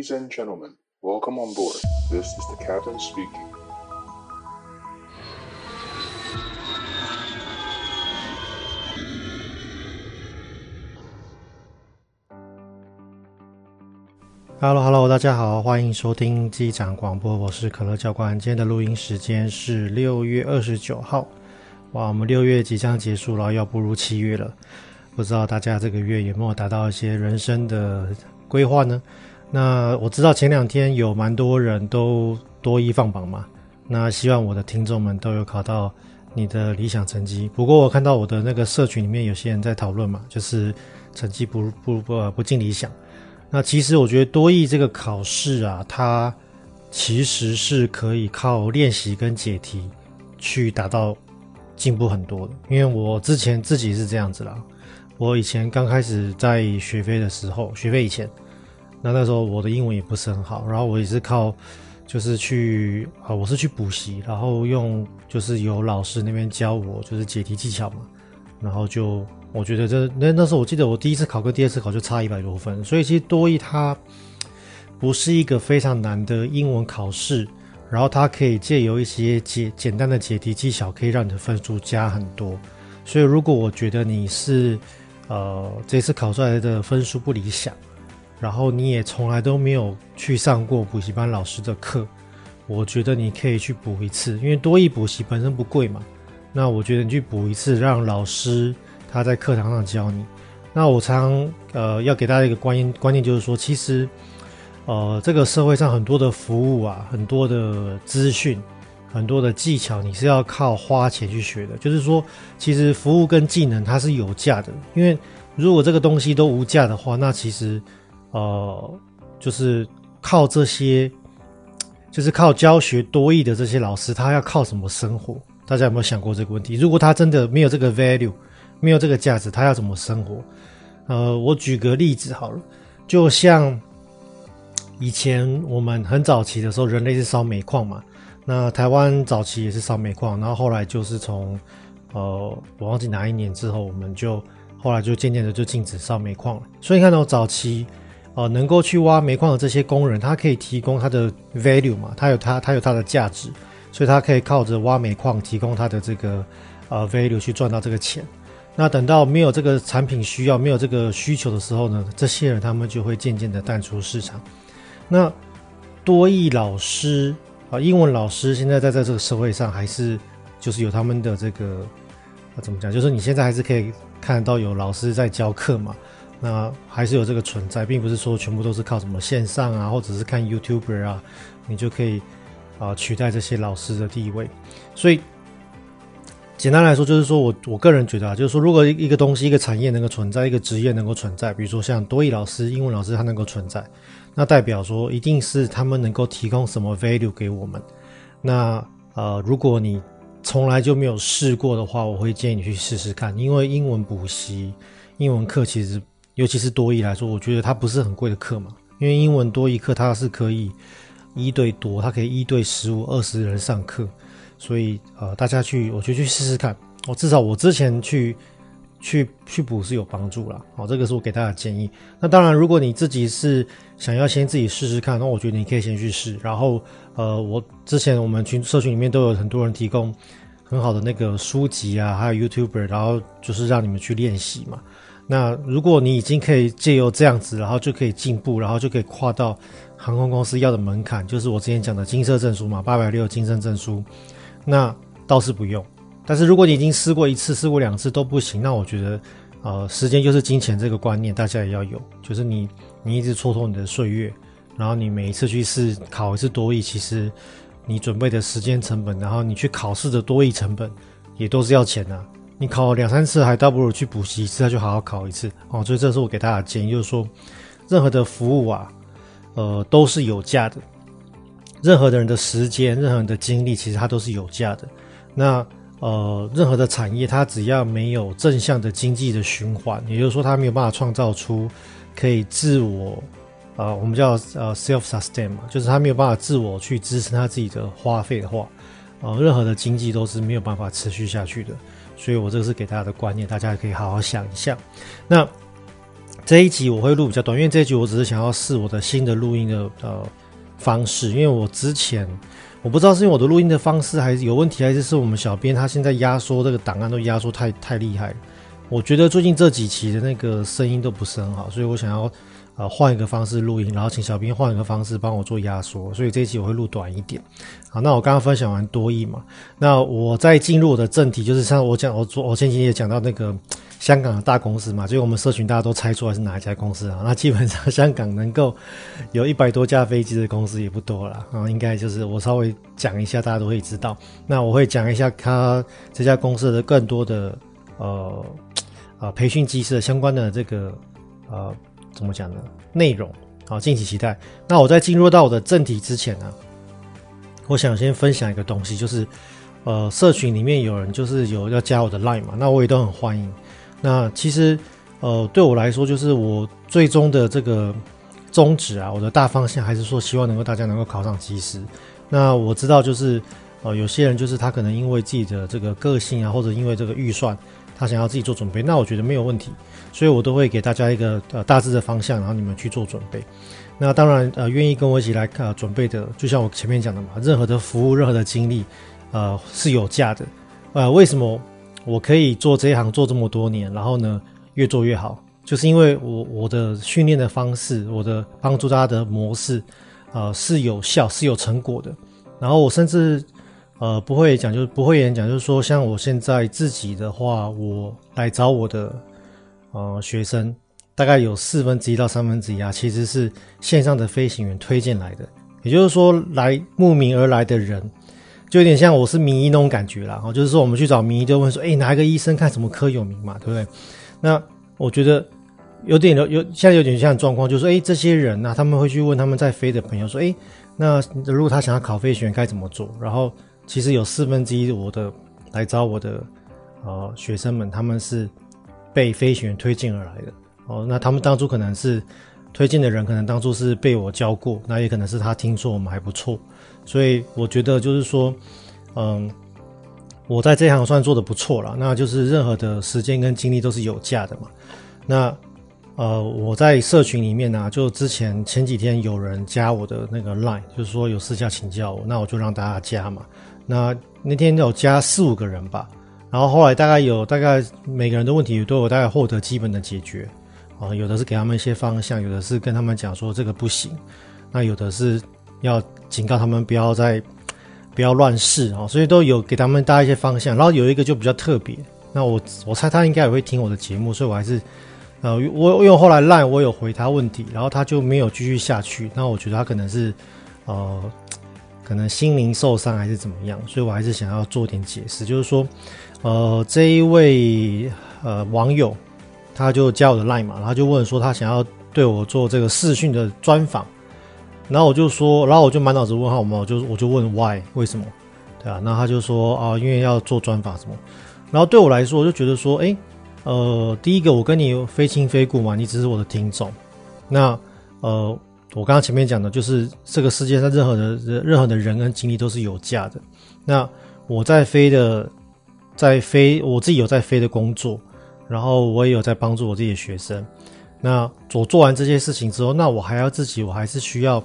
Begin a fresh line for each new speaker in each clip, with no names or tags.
ladies and gentlemen welcome on board. This is the captain speaking.
Hello hello 大家好欢迎收听机长广播我是可乐教官。今天的录音时间是六月二十九号。哇我们六月即将结束了要步入七月了。不知道大家这个月有没有达到一些人生的规划呢？那我知道前两天有蛮多人都多一放榜嘛，那希望我的听众们都有考到你的理想成绩。不过我看到我的那个社群里面有些人在讨论嘛，就是成绩不不不不尽理想。那其实我觉得多益这个考试啊，它其实是可以靠练习跟解题去达到进步很多的。因为我之前自己是这样子啦，我以前刚开始在学飞的时候，学飞以前。那那时候我的英文也不是很好，然后我也是靠，就是去啊，我是去补习，然后用就是有老师那边教我就是解题技巧嘛，然后就我觉得这那那时候我记得我第一次考跟第二次考就差一百多分，所以其实多一它不是一个非常难的英文考试，然后它可以借由一些解简单的解题技巧，可以让你的分数加很多，所以如果我觉得你是呃这次考出来的分数不理想。然后你也从来都没有去上过补习班老师的课，我觉得你可以去补一次，因为多益补习本身不贵嘛。那我觉得你去补一次，让老师他在课堂上教你。那我常呃要给大家一个观念，观念就是说，其实呃这个社会上很多的服务啊，很多的资讯，很多的技巧，你是要靠花钱去学的。就是说，其实服务跟技能它是有价的，因为如果这个东西都无价的话，那其实。呃，就是靠这些，就是靠教学多益的这些老师，他要靠什么生活？大家有没有想过这个问题？如果他真的没有这个 value，没有这个价值，他要怎么生活？呃，我举个例子好了，就像以前我们很早期的时候，人类是烧煤矿嘛，那台湾早期也是烧煤矿，然后后来就是从呃，我忘记哪一年之后，我们就后来就渐渐的就禁止烧煤矿了。所以看到早期。哦、呃，能够去挖煤矿的这些工人，他可以提供他的 value 嘛，他有他他有他的价值，所以他可以靠着挖煤矿提供他的这个呃 value 去赚到这个钱。那等到没有这个产品需要，没有这个需求的时候呢，这些人他们就会渐渐的淡出市场。那多益老师啊、英文老师现在在在这个社会上还是就是有他们的这个、呃、怎么讲，就是你现在还是可以看得到有老师在教课嘛。那还是有这个存在，并不是说全部都是靠什么线上啊，或者是看 YouTuber 啊，你就可以啊、取代这些老师的地位。所以简单来说，就是说我我个人觉得啊，就是说如果一个东西、一个产业能够存在，一个职业能够存在，比如说像多益老师、英文老师，他能够存在，那代表说一定是他们能够提供什么 value 给我们。那呃，如果你从来就没有试过的话，我会建议你去试试看，因为英文补习、英文课其实。尤其是多益来说，我觉得它不是很贵的课嘛，因为英文多益课它是可以一对多，它可以一对十五、二十人上课，所以呃，大家去，我就去试试看。我、至少我之前去去去补是有帮助啦。好、哦，这个是我给大家的建议。那当然，如果你自己是想要先自己试试看，那我觉得你可以先去试。然后呃，我之前我们群社群里面都有很多人提供很好的那个书籍啊，还有 YouTuber，然后就是让你们去练习嘛。那如果你已经可以借由这样子，然后就可以进步，然后就可以跨到航空公司要的门槛，就是我之前讲的金色证书嘛，八百六金色证书，那倒是不用。但是如果你已经试过一次、试过两次都不行，那我觉得，呃，时间就是金钱这个观念大家也要有，就是你你一直蹉跎你的岁月，然后你每一次去试考一次多益，其实你准备的时间成本，然后你去考试的多益成本，也都是要钱的。你考两三次还倒不如去补习一次，再去好好考一次哦。所以这是我给大家的建议，就是说，任何的服务啊，呃，都是有价的。任何的人的时间，任何人的精力，其实它都是有价的。那呃，任何的产业，它只要没有正向的经济的循环，也就是说，它没有办法创造出可以自我，呃，我们叫呃 self sustain 嘛，就是它没有办法自我去支撑它自己的花费的话，呃，任何的经济都是没有办法持续下去的。所以我这个是给大家的观念，大家可以好好想一下。那这一集我会录比较短，因为这一集我只是想要试我的新的录音的呃方式，因为我之前我不知道是因为我的录音的方式还是有问题，还是是我们小编他现在压缩这个档案都压缩太太厉害。我觉得最近这几期的那个声音都不是很好，所以我想要呃换一个方式录音，然后请小编换一个方式帮我做压缩，所以这一期我会录短一点。好，那我刚刚分享完多益嘛，那我再进入我的正题，就是像我讲我昨我前几天也讲到那个。香港的大公司嘛，就是我们社群大家都猜出来是哪一家公司啊？那基本上香港能够有一百多架飞机的公司也不多了啊，应该就是我稍微讲一下，大家都会知道。那我会讲一下他这家公司的更多的呃呃培训机师的相关的这个呃怎么讲呢？内容好，敬请期待。那我在进入到我的正题之前呢，我想先分享一个东西，就是呃社群里面有人就是有要加我的 Line 嘛，那我也都很欢迎。那其实，呃，对我来说，就是我最终的这个宗旨啊，我的大方向还是说，希望能够大家能够考上机师。那我知道，就是呃，有些人就是他可能因为自己的这个个性啊，或者因为这个预算，他想要自己做准备。那我觉得没有问题，所以我都会给大家一个呃大致的方向，然后你们去做准备。那当然，呃，愿意跟我一起来、呃、准备的，就像我前面讲的嘛，任何的服务，任何的经历，呃，是有价的。呃，为什么？我可以做这一行做这么多年，然后呢，越做越好，就是因为我我的训练的方式，我的帮助大家的模式，呃，是有效是有成果的。然后我甚至呃不会讲，就是不会演讲，就是说像我现在自己的话，我来找我的呃学生，大概有四分之一到三分之一啊，其实是线上的飞行员推荐来的，也就是说来慕名而来的人。就有点像我是名医那种感觉啦，就是说我们去找名医，就问说，哎，哪一个医生看什么科有名嘛，对不对？那我觉得有点有有现在有点像状况，就是说，哎，这些人呢、啊，他们会去问他们在飞的朋友说，哎，那如果他想要考飞行员该怎么做？然后其实有四分之一我的来找我的呃学生们，他们是被飞行员推荐而来的哦。那他们当初可能是推荐的人，可能当初是被我教过，那也可能是他听说我们还不错。所以我觉得就是说，嗯，我在这行算做的不错了。那就是任何的时间跟精力都是有价的嘛。那呃，我在社群里面呢、就之前前几天有人加我的那个 line，就是说有私下请教我，那我就让大家加嘛。那那天有加四五个人吧，然后后来大概有大概每个人的问题都有大概获得基本的解决啊，有的是给他们一些方向，有的是跟他们讲说这个不行，那有的是。要警告他们不要再不要乱试啊，所以都有给他们搭一些方向。然后有一个就比较特别，那我我猜他应该也会听我的节目，所以我还是呃，我因为后来赖我有回他问题，然后他就没有继续下去。那我觉得他可能是呃，可能心灵受伤还是怎么样，所以我还是想要做点解释，就是说呃，这一位呃网友他就加我的 line 嘛，然后就问说他想要对我做这个视讯的专访。然后我就说，然后我就满脑子问号嘛，我就我就问 why 为什么，对啊，然后他就说啊，因为要做专访什么。然后对我来说，我就觉得说，诶，呃，第一个我跟你非亲非故嘛，你只是我的听众。那呃，我刚刚前面讲的就是这个世界上任何的任何的人跟经历都是有价的。那我在飞的，在飞，我自己有在飞的工作，然后我也有在帮助我自己的学生。那我做完这些事情之后，那我还要自己，我还是需要，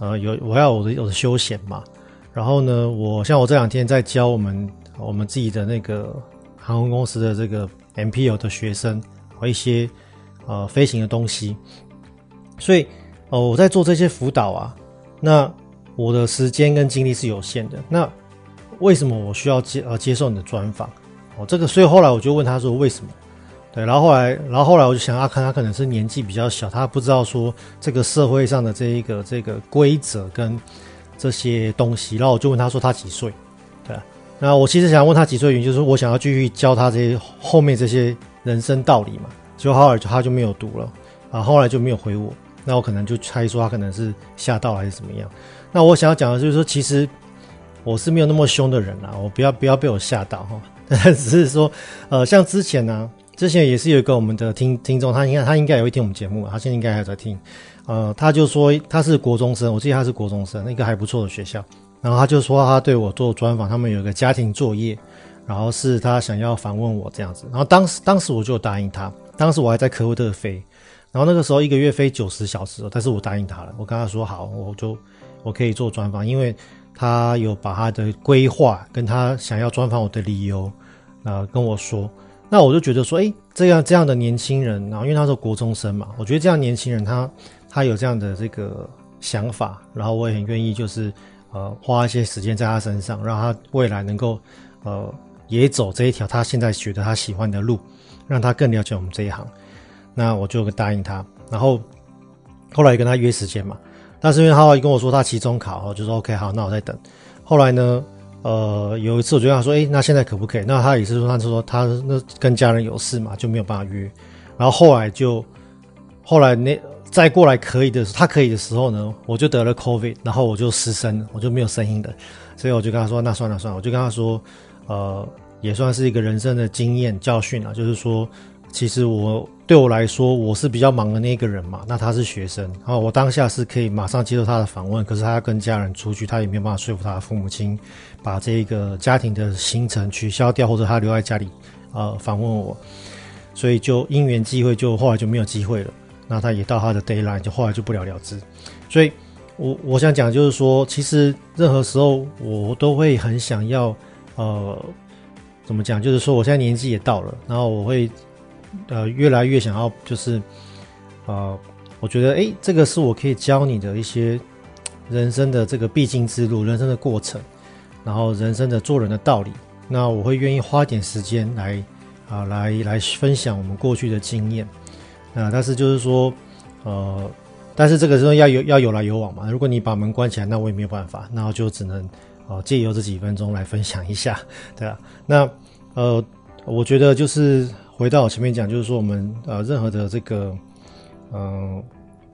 呃，有我要我的我的休闲嘛。然后呢，我像我这两天在教我们我们自己的那个航空公司的这个 MPO 的学生和一些呃飞行的东西，所以哦、我在做这些辅导啊，那我的时间跟精力是有限的。那为什么我需要接呃接受你的专访？哦，这个所以后来我就问他说为什么？对，然后后来，然后后来我就想，阿看他可能是年纪比较小，他不知道说这个社会上的这一个这个规则跟这些东西。然后我就问他说他几岁？对，那我其实想问他几岁，原因就是我想要继续教他这些后面这些人生道理嘛。结果后来他就没有读了，啊，后来就没有回我。那我可能就猜说他可能是吓到还是怎么样。那我想要讲的就是说，其实我是没有那么凶的人啦，我不要不要被我吓到哈。只是说，呃，像之前呢。之前也是有一个我们的听听众，他应该他应该也会听我们节目，他现在应该还在听。呃，他就说他是国中生，我记得他是国中生，那个还不错的学校。然后他就说他对我做专访，他们有一个家庭作业，然后是他想要访问我这样子。然后当时当时我就答应他，当时我还在科威特飞，然后那个时候一个月飞九十小时，但是我答应他了，我跟他说好，我就我可以做专访，因为他有把他的规划跟他想要专访我的理由啊、呃、跟我说，那我就觉得说，哎，这样这样的年轻人，然后因为他是国中生嘛，我觉得这样年轻人他他有这样的这个想法，然后我也很愿意就是呃花一些时间在他身上，让他未来能够呃也走这一条他现在觉得他喜欢的路，让他更了解我们这一行。那我就答应他，然后后来跟他约时间嘛，但是因为他跟我说他期中考，我就说 OK 好，那我再等。后来呢，呃，有一次我就跟他说，哎，那现在可不可以？那他也是说，他就说他那跟家人有事嘛，就没有办法约。然后后来就后来那再过来可以的，他可以的时候呢，我就得了 COVID，然后我就失声了，我就没有声音的，所以我就跟他说，那算了算了，我就跟他说，呃，也算是一个人生的经验教训了，就是说。其实我对我来说，我是比较忙的那个人嘛。那他是学生，然后我当下是可以马上接受他的访问，可是他要跟家人出去，他也没有办法说服他的父母亲把这个家庭的行程取消掉，或者他留在家里呃访问我。所以就因缘际会，就后来就没有机会了。那他也到他的 deadline，就后来就不了了之。所以我我想讲就是说，其实任何时候我都会很想要呃怎么讲，就是说我现在年纪也到了，然后我会。呃，越来越想要就是，呃，我觉得，诶，这个是我可以教你的一些人生的这个必经之路，人生的过程，然后人生的做人的道理。那我会愿意花点时间来啊、来来分享我们过去的经验。啊、呃，但是就是说，呃，但是这个时候要有要有来有往嘛。如果你把门关起来，那我也没有办法，那我就只能啊借由这几分钟来分享一下，对啊。那呃，我觉得就是。回到我前面讲，就是说我们呃任何的这个嗯、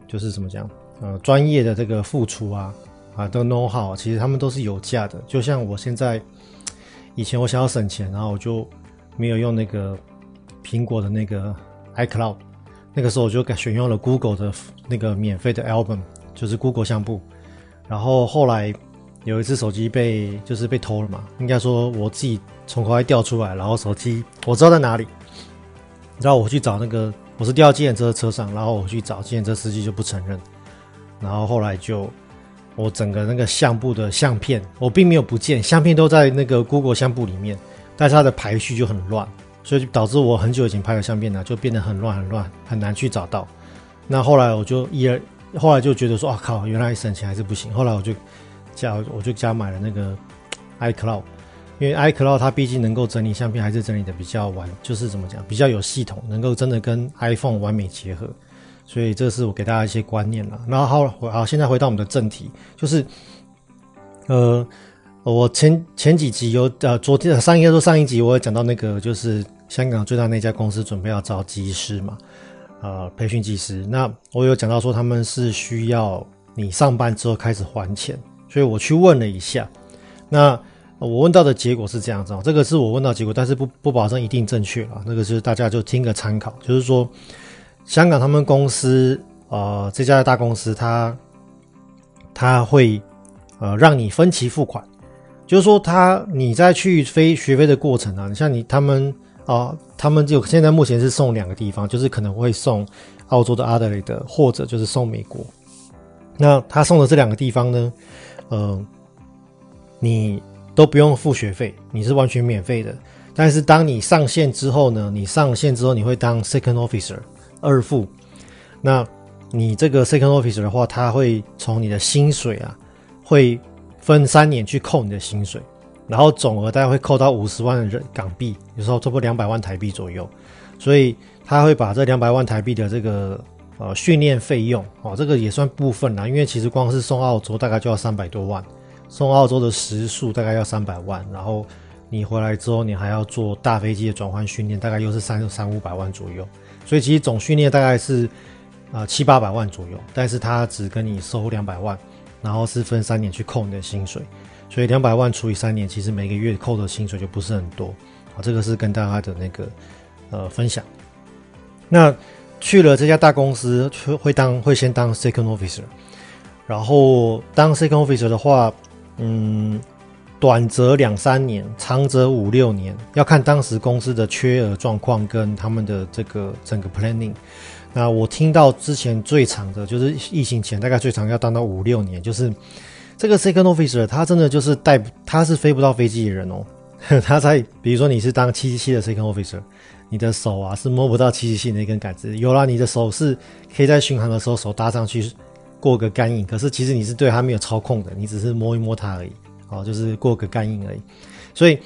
就是怎么讲呃专业的这个付出啊啊都 know how，其实他们都是有价的。就像我现在以前我想要省钱，然后我就没有用那个苹果的那个 iCloud，那个时候我就改选用了 Google 的那个免费的 Album，就是 Google 相簿。然后后来有一次手机被就是被偷了嘛，应该说我自己从口袋掉出来，然后手机我知道在哪里。然后我去找那个，我是掉计程车的车上，然后我去找计程车司机就不承认，然后后来就我整个那个相簿的相片，我并没有不见，相片都在那个 Google 相簿里面，但是它的排序就很乱，所以就导致我很久以前拍的相片呢就变得很乱很乱，很难去找到。那后来我就一而，后来就觉得说啊靠，原来省钱还是不行。后来我就加我就加买了那个 iCloud。因为 iCloud 它毕竟能够整理相片，还是整理的比较完，就是怎么讲，比较有系统，能够真的跟 iPhone 完美结合。所以这是我给大家一些观念了。然后好，好，现在回到我们的正题，就是，呃，我前前几集有呃，昨天上一个说上一集我有讲到那个，就是香港最大那家公司准备要招技师嘛，呃，培训技师。那我有讲到说他们是需要你上班之后开始还钱，所以我去问了一下，那。我问到的结果是这样子，这个是我问到结果，但是不不保证一定正确啊。那个是大家就听个参考，就是说，香港他们公司，呃，这家大公司，他他会呃让你分期付款，就是说他你在去飞学飞的过程啊，你像你他们啊、他们就现在目前是送两个地方，就是可能会送澳洲的阿德雷德，或者就是送美国。那他送的这两个地方呢，呃，你。都不用付学费，你是完全免费的。但是当你上线之后呢，你上线之后你会当 second officer 二副。那你这个 second officer 的话，他会从你的薪水啊，会分三年去扣你的薪水，然后总额大概会扣到五十万人港币，有时候超过两百万台币左右。所以他会把这两百万台币的这个呃训练费用哦，这个也算部分啦，因为其实光是送澳洲大概就要三百多万。送澳洲的时数大概要三百万，然后你回来之后，你还要做大飞机的转换训练，大概又是三三五百万左右。所以其实总训练大概是啊、呃、七八百万左右，但是他只跟你收两百万，然后是分三年去扣你的薪水，所以两百万除以三年，其实每个月扣的薪水就不是很多。好，这个是跟大家的那个呃分享。那去了这家大公司，会当会先当 second officer，然后当 second officer 的话。嗯，短则两三年，长则五六年，要看当时公司的缺额状况跟他们的这个整个 planning。那我听到之前最长的就是疫情前，大概最长要当到五六年，就是这个 second officer 他真的就是带，他是飞不到飞机的人哦。他在比如说你是当七七七的 second officer，你的手啊是摸不到七七七那根杆子，有啦，你的手是可以在巡航的时候手搭上去过个干瘾，可是其实你是对他没有操控的，你只是摸一摸它而已，哦，就是过个干瘾而已。所以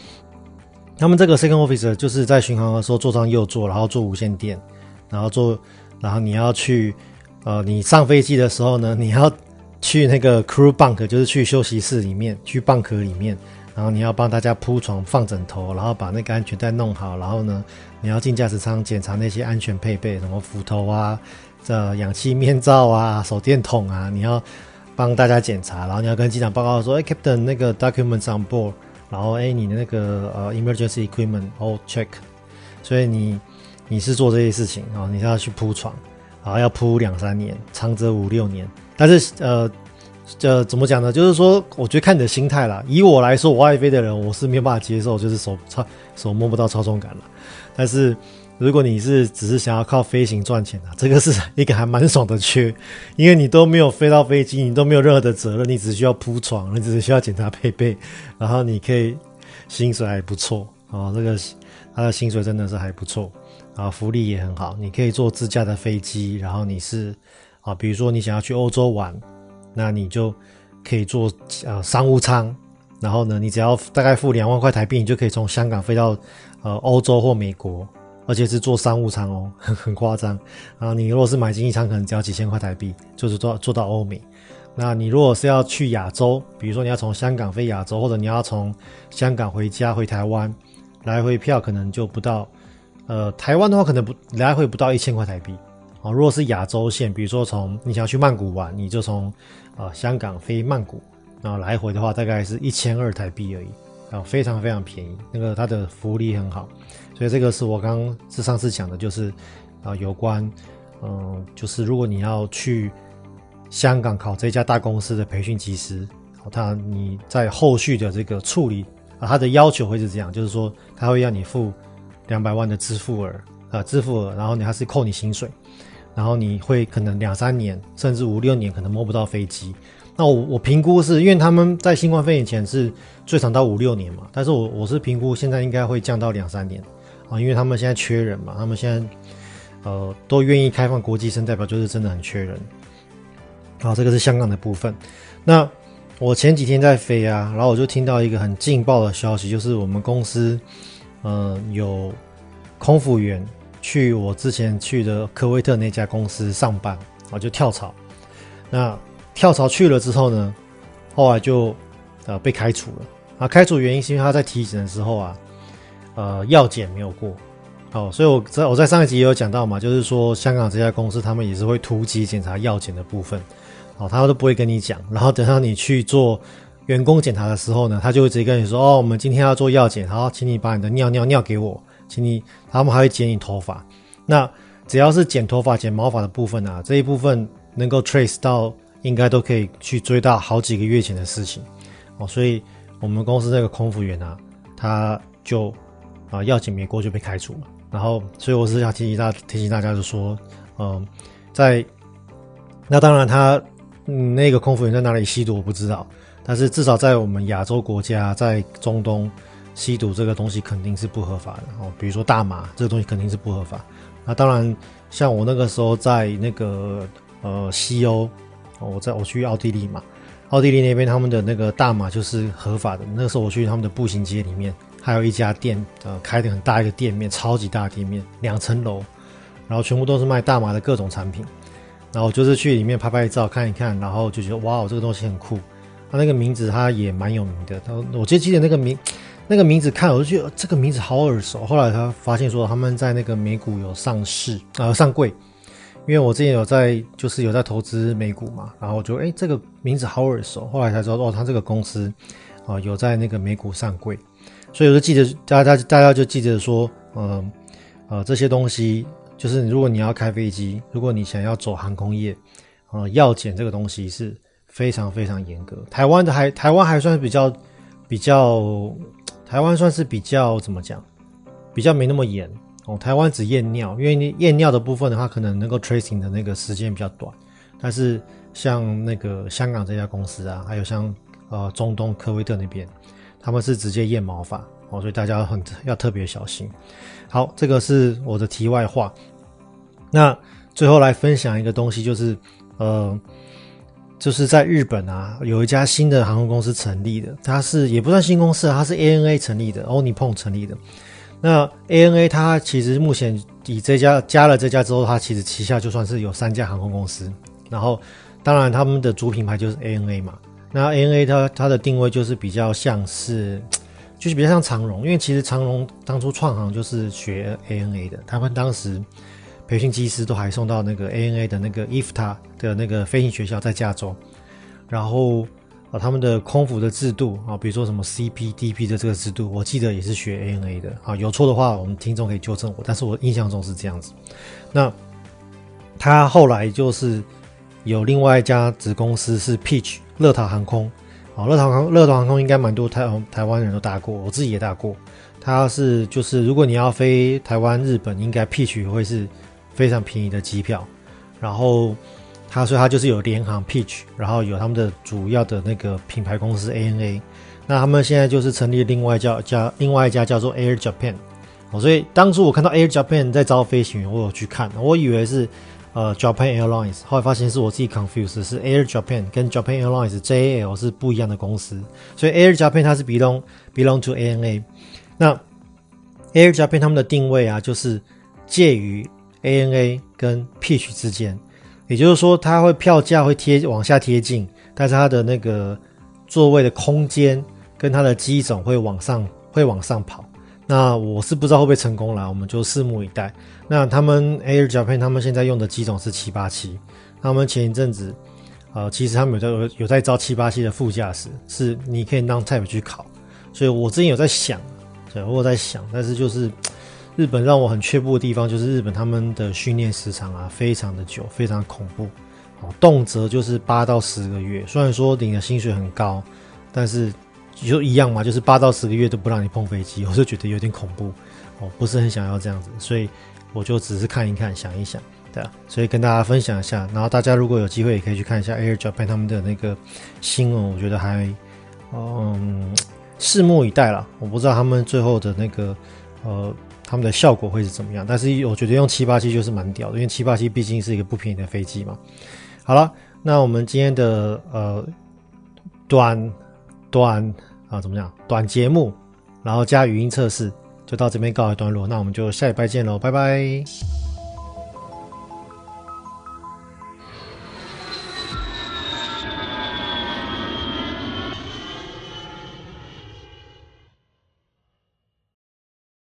他们这个 second officer 就是在巡航的时候坐上右座，然后做无线电，然后做。然后你要去，呃，你上飞机的时候呢，你要去那个 crew bunk，就是去休息室里面，去 bunk 里面，然后你要帮大家铺床、放枕头，然后把那个安全带弄好，然后呢，你要进驾驶舱检查那些安全配备，什么斧头啊、这氧气面罩啊、手电筒啊，你要帮大家检查，然后你要跟机长报告说，哎，Captain，那个 documents on board，然后哎，你的那个呃 emergency equipment all check，所以你。你是做这些事情啊？你是要去铺床，然后要铺两三年，长则五六年。但是呃，这怎么讲呢？就是说，我觉得看你的心态啦。以我来说，我爱飞的人，我是没有办法接受，就是手操手摸不到操纵杆了。但是如果你是只是想要靠飞行赚钱啊，这个是一个还蛮爽的缺，因为你都没有飞到飞机，你都没有任何的责任，你只需要铺床，你只需要检查配备，然后你可以薪水还不错啊，这个他的薪水真的是还不错。啊，福利也很好，你可以坐自驾的飞机，然后你是啊，比如说你想要去欧洲玩，那你就可以坐呃商务舱，然后呢，你只要大概付两万块台币，你就可以从香港飞到呃欧洲或美国，而且是坐商务舱哦，很很夸张。然后你如果是买经济舱，可能只要几千块台币，就是坐坐到欧美。那你如果是要去亚洲，比如说你要从香港飞亚洲，或者你要从香港回家回台湾，来回票可能就不到。呃，台湾的话可能不来回不到一千块台币，啊，如果是亚洲线，比如说从你想要去曼谷玩，你就从呃香港飞曼谷，然后来回的话大概是一千二台币而已，啊，非常非常便宜，那个它的福利很好，所以这个是我刚刚是上次讲的，就是啊有关，嗯、就是如果你要去香港考这家大公司的培训机师，他你在后续的这个处理啊，他的要求会是这样，就是说他会要你付。两百万的支付额，呃，支付额，然后你还是扣你薪水，然后你会可能两三年，甚至五六年可能摸不到飞机。那我我评估是因为他们在新冠肺炎前是最长到五六年嘛，但是我我是评估现在应该会降到两三年啊，因为他们现在缺人嘛，他们现在呃都愿意开放国际生，代表就是真的很缺人。好，这个是香港的部分。那我前几天在飞啊，然后我就听到一个很劲爆的消息，就是我们公司。嗯，有空服员去我之前去的科威特那家公司上班，啊就跳槽。那跳槽去了之后呢，后来就呃被开除了。啊，开除原因是因为他在体检的时候啊，呃，药检没有过。哦，所以我在我在上一集也有讲到嘛，就是说香港这家公司他们也是会突击检查药检的部分。哦，他都不会跟你讲，然后等到你去做。员工检查的时候呢，他就会直接跟你说：“哦，我们今天要做药检，好，请你把你的尿尿尿给我，请你。”他们还会剪你头发。那只要是剪头发、剪毛发的部分啊，这一部分能够 trace 到，应该都可以去追到好几个月前的事情。哦，所以我们公司那个空服员啊，他就啊药检没过就被开除了。然后，所以我是想提醒大提醒大家，就说，嗯，在那当然他嗯那个空服员在哪里吸毒，我不知道。但是至少在我们亚洲国家，在中东吸毒这个东西肯定是不合法的哦。比如说大麻这个东西肯定是不合法。那当然，像我那个时候在那个呃西欧，我在我去奥地利嘛，奥地利那边他们的那个大麻就是合法的。那时候我去他们的步行街里面，还有一家店，呃，开的很大一个店面，超级大的店面，两层楼，然后全部都是卖大麻的各种产品。然后就是去里面拍拍照看一看，然后就觉得哇，这个东西很酷。他那个名字他也蛮有名的，他我就记得那个名，那个名字看我就觉得这个名字好耳熟。后来他发现说他们在那个美股有上市啊、呃、上柜，因为我之前有在就是有在投资美股嘛，然后我就哎这个名字好耳熟。后来才知道哦，他这个公司啊、有在那个美股上柜，所以我就记得大家大家就记得说，嗯呃，这些东西就是如果你要开飞机，如果你想要走航空业，呃、药检这个东西是。非常非常严格，台湾的还台湾还算是比较比较台湾算是比较怎么讲，比较没那么严哦。台湾只验尿，因为验尿的部分的话，可能能够 tracing 的那个时间比较短。但是像那个香港这家公司啊，还有像呃中东科威特那边，他们是直接验毛发哦，所以大家很要特别小心。好，这个是我的题外话。那最后来分享一个东西，就是呃。就是在日本啊，有一家新的航空公司成立的，它是也不算新公司，它是 ANA 成立的，欧尼蓬成立的。那 ANA 它其实目前以这家加了这家之后，它其实旗下就算是有三家航空公司。然后，当然他们的主品牌就是 ANA 嘛。那 ANA 它它的定位就是比较像是，就是比较像长荣，因为其实长荣当初创行就是学 ANA 的，他们当时。培训机师都还送到那个 ANA 的那个 IFTA 的那个飞行学校，在加州。然后啊，他们的空服的制度啊，比如说什么 CPDP 的这个制度，我记得也是学 ANA 的啊。有错的话，我们听众可以纠正我，但是我印象中是这样子。那他后来就是有另外一家子公司是 Peach 乐桃航空啊，乐桃航乐桃航空应该蛮多台湾台湾人都搭过，我自己也搭过。它是就是如果你要飞台湾、日本，应该 Peach 会是。非常便宜的机票，然后他说他就是有联航 Peach，然后有他们的主要的那个品牌公司 ANA，那他们现在就是成立另外叫叫另外一家叫做 Air Japan，哦，所以当初我看到 Air Japan 在招飞行员，我有去看，我以为是呃 Japan Airlines，后来发现是我自己 confused，是 Air Japan 跟 Japan Airlines JAL 是不一样的公司，所以 Air Japan 它是 belong belong to ANA，那 Air Japan 他们的定位啊，就是介于 ANA 跟 Peach 之间，也就是说，它会票价会贴往下贴近，但是它的那个座位的空间跟它的机种会往上会往上跑。那我是不知道会不会成功啦，我们就拭目以待。那他们 Air Japan 他们现在用的机种是七八七，他们前一阵子呃，其实他们有在有有在招七八七的副驾驶，是你可以 non type 去考。所以我之前有在想，对，我有在想，但是就是。日本让我很却步的地方，就是日本他们的训练时长啊，非常的久，非常恐怖，哦，动辄就是八到十个月。虽然说领的薪水很高，但是就一样嘛，就是八到十个月都不让你碰飞机，我就觉得有点恐怖，哦，不是很想要这样子，所以我就只是看一看，想一想，对啊，所以跟大家分享一下。然后大家如果有机会，也可以去看一下 Air Japan 他们的那个新闻，我觉得还嗯，拭目以待了。我不知道他们最后的那个呃。他们的效果会是怎么样？但是我觉得用七八七就是蛮屌的，因为七八七毕竟是一个不便宜的飞机嘛。好了，那我们今天的呃短短啊怎么讲？短节目，然后加语音测试，就到这边告一段落。那我们就下礼拜见喽，拜拜。